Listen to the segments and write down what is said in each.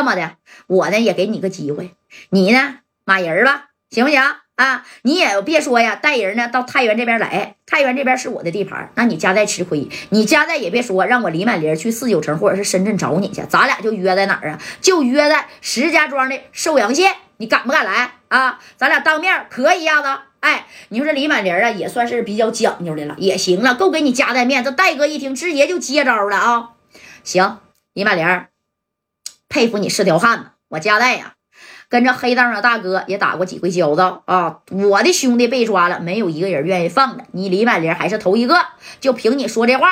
这么的，我呢也给你个机会，你呢骂人吧，行不行啊？你也别说呀，带人呢到太原这边来，太原这边是我的地盘，那你家在吃亏，你家在也别说让我李满林去四九城或者是深圳找你去，咱俩就约在哪儿啊？就约在石家庄的寿阳县，你敢不敢来啊？咱俩当面磕一下子。哎，你说这李满林啊，也算是比较讲究的了，也行了，够给你家带面。这戴哥一听，直接就接招了啊！行，李满林，佩服你是条汉子。我家代呀，跟着黑道的大哥也打过几回交道啊。我的兄弟被抓了，没有一个人愿意放的。你李满林还是头一个，就凭你说这话，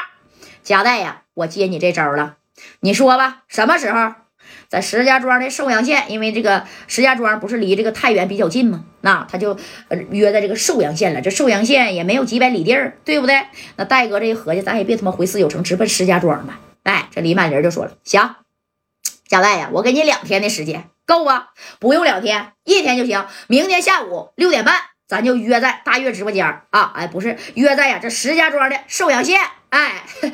家代呀，我接你这招了。你说吧，什么时候？在石家庄的寿阳县，因为这个石家庄不是离这个太原比较近吗？那他就约在这个寿阳县了。这寿阳县也没有几百里地儿，对不对？那戴哥这一合计，咱也别他妈回四九城，直奔石家庄吧。哎，这李满林就说了：“行，贾代呀，我给你两天的时间，够啊？不用两天，一天就行。明天下午六点半，咱就约在大悦直播间啊！哎，不是约在呀，这石家庄的寿阳县。哎。”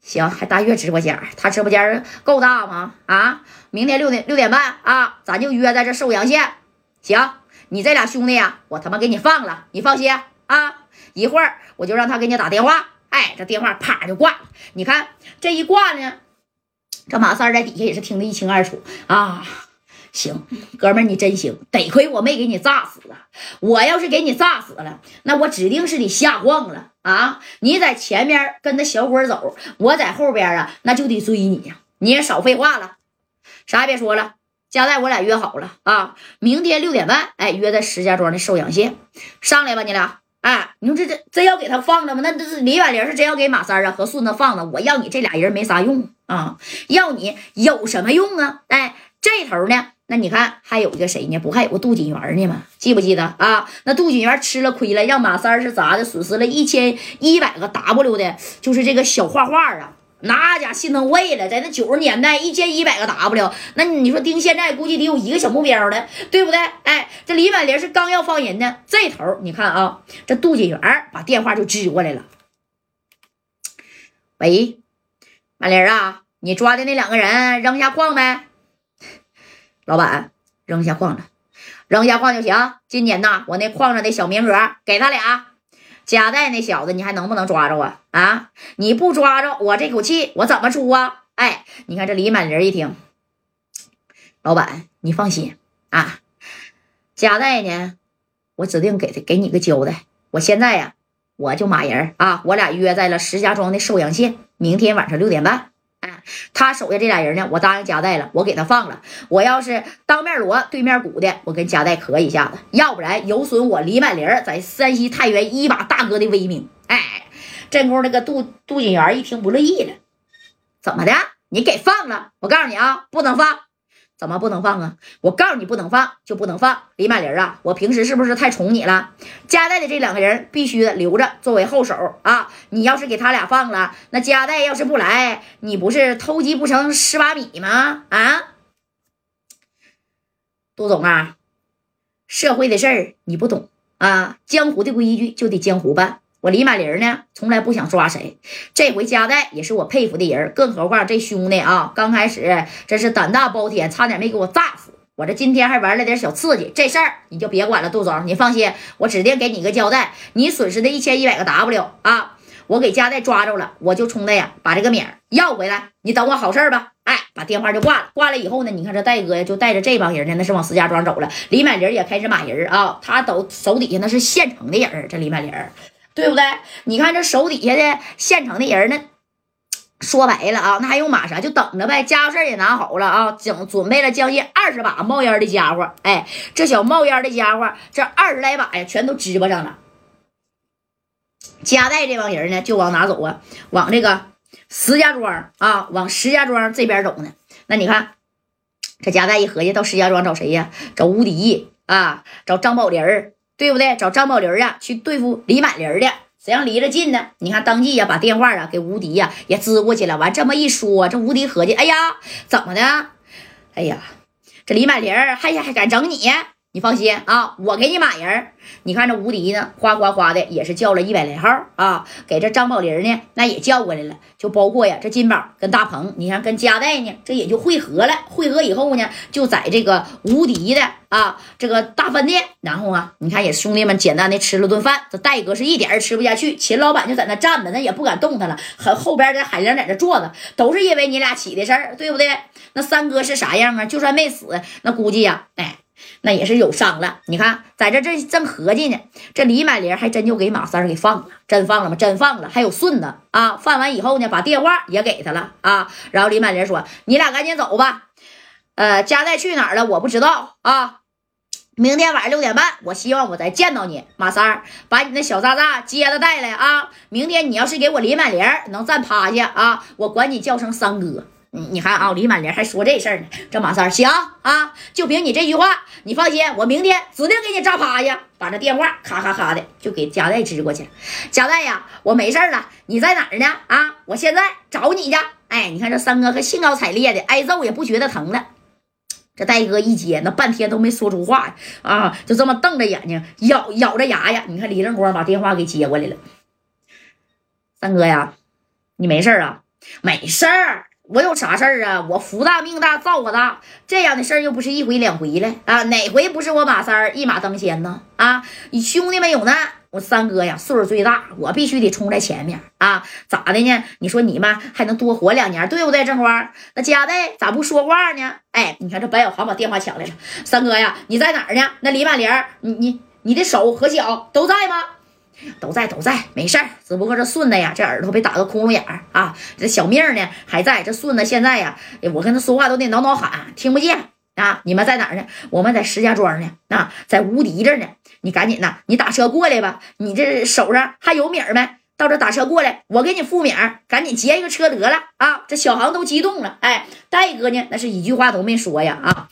行，还大悦直播间，他直播间够大吗？啊，明天六点六点半啊，咱就约在这寿阳县。行，你这俩兄弟呀，我他妈给你放了，你放心啊。一会儿我就让他给你打电话。哎，这电话啪就挂了。你看这一挂呢，这马三在底下也是听得一清二楚啊。行，哥们儿，你真行，得亏我没给你炸死啊！我要是给你炸死了，那我指定是得瞎晃了啊！你在前面跟着小伙走，我在后边啊，那就得追你呀！你也少废话了，啥也别说了。加代，我俩约好了啊，明天六点半，哎，约在石家庄的寿阳县，上来吧，你俩。啊，你说这这真要给他放了吗？那这是李婉玲是真要给马三啊和顺子放了？我要你这俩人没啥用啊，要你有什么用啊？哎，这头呢？那你看还有一个谁呢？不还有个杜锦元呢吗？记不记得啊？那杜锦元吃了亏了，让马三是咋的？损失了一千一百个 W 的，就是这个小画画啊，那家心疼坏了。在那九十年代，一千一百个 W，那你说盯现在估计得有一个小目标的，对不对？哎，这李满林是刚要放人呢，这头你看啊，这杜锦元把电话就支过来了。喂，满林啊，你抓的那两个人扔下矿没？老板，扔下矿了，扔下矿就行。今年呐，我那矿上的小名额给他俩。夹带那小子，你还能不能抓着啊？啊，你不抓着我这口气，我怎么出啊？哎，你看这李满林一听，老板，你放心啊，夹带呢，我指定给他给你个交代。我现在呀，我就马人啊，我俩约在了石家庄的寿阳县，明天晚上六点半。哎他手下这俩人呢，我答应夹带了，我给他放了。我要是当面锣对面鼓的，我跟夹带磕一下子，要不然有损我李满林在山西太原一把大哥的威名。哎，这功夫那个杜杜锦元一听不乐意了，怎么的？你给放了？我告诉你啊，不能放。怎么不能放啊？我告诉你，不能放就不能放。李满林啊，我平时是不是太宠你了？加代的这两个人必须留着作为后手啊！你要是给他俩放了，那加代要是不来，你不是偷鸡不成蚀把米吗？啊，杜总啊，社会的事儿你不懂啊，江湖的规矩就得江湖办。我李满林呢，从来不想抓谁。这回加代也是我佩服的人，更何况这兄弟啊，刚开始真是胆大包天，差点没给我炸死。我这今天还玩了点小刺激，这事儿你就别管了，杜总，你放心，我指定给你个交代。你损失的一千一百个 W 啊，我给加代抓着了，我就冲他呀，把这个名要回来。你等我好事儿吧。哎，把电话就挂了。挂了以后呢，你看这戴哥呀，就带着这帮人呢，那是往石家庄走了。李满林也开始骂人啊，他都手底下那是现成的人这李满林。对不对？你看这手底下的现成的人呢，说白了啊，那还用马啥？就等着呗。家伙事也拿好了啊，整准备了将近二十把冒烟的家伙。哎，这小冒烟的家伙，这二十来把呀，全都支巴上了。加代这帮人呢，就往哪走啊？往这个石家庄啊，往石家庄这边走呢。那你看，这加代一合计，到石家庄找谁呀？找吴迪啊，找张宝林儿。对不对？找张宝林啊，去对付李满林的，谁让离着近呢？你看，当即呀，把电话啊给吴迪呀也支过去了。完这么一说，这吴迪合计，哎呀，怎么的？哎呀，这李满林还还敢整你？你放心啊，我给你马人。你看这吴迪呢，哗哗哗的也是叫了一百来号啊，给这张宝林呢，那也叫过来了。就包括呀，这金宝跟大鹏，你看跟嘉代呢，这也就汇合了。汇合以后呢，就在这个吴迪的啊这个大饭店，然后啊，你看也兄弟们简单的吃了顿饭。这戴哥是一点儿吃不下去，秦老板就在那站着，那也不敢动弹了。和后边这海玲在这坐着，都是因为你俩起的事儿，对不对？那三哥是啥样啊？就算没死，那估计呀，哎。那也是有伤了，你看，在这这正合计呢，这李满林还真就给马三给放了，真放了吗？真放了，还有顺子啊！放完以后呢，把电话也给他了啊。然后李满林说：“你俩赶紧走吧，呃，佳代去哪儿了？我不知道啊。明天晚上六点半，我希望我再见到你，马三，把你那小渣渣接着带来啊。明天你要是给我李满林能站趴下啊，我管你叫声三哥。”你你看啊，李满林还说这事儿呢。这马三行啊，就凭你这句话，你放心，我明天指定给你扎趴下。把这电话咔咔咔的就给贾代支过去。贾代呀，我没事了，你在哪儿呢？啊，我现在找你去。哎，你看这三哥可兴高采烈的，挨揍也不觉得疼了。这戴哥一接，那半天都没说出话啊，就这么瞪着眼睛，咬咬着牙呀。你看李正光把电话给接过来了。三哥呀，你没事啊？没事儿。我有啥事儿啊？我福大命大造化大，这样的事儿又不是一回两回了啊！哪回不是我马三儿一马当先呢？啊，你兄弟们有难，我三哥呀岁数最大，我必须得冲在前面啊！咋的呢？你说你们还能多活两年，对不对？正花，那家代咋不说话呢？哎，你看这白小航把电话抢来了，三哥呀，你在哪儿呢？那李满玲，你你你的手和脚都在吗？都在都在，没事儿，只不过这顺子呀，这耳朵被打个窟窿眼儿啊。这小命呢还在，这顺子现在呀，我跟他说话都得挠挠喊，听不见啊。你们在哪儿呢？我们在石家庄呢，啊，在无敌这呢。你赶紧的，你打车过来吧。你这手上还有米没？到这打车过来，我给你付米儿赶紧截一个车得了啊。这小航都激动了，哎，戴哥呢，那是一句话都没说呀啊。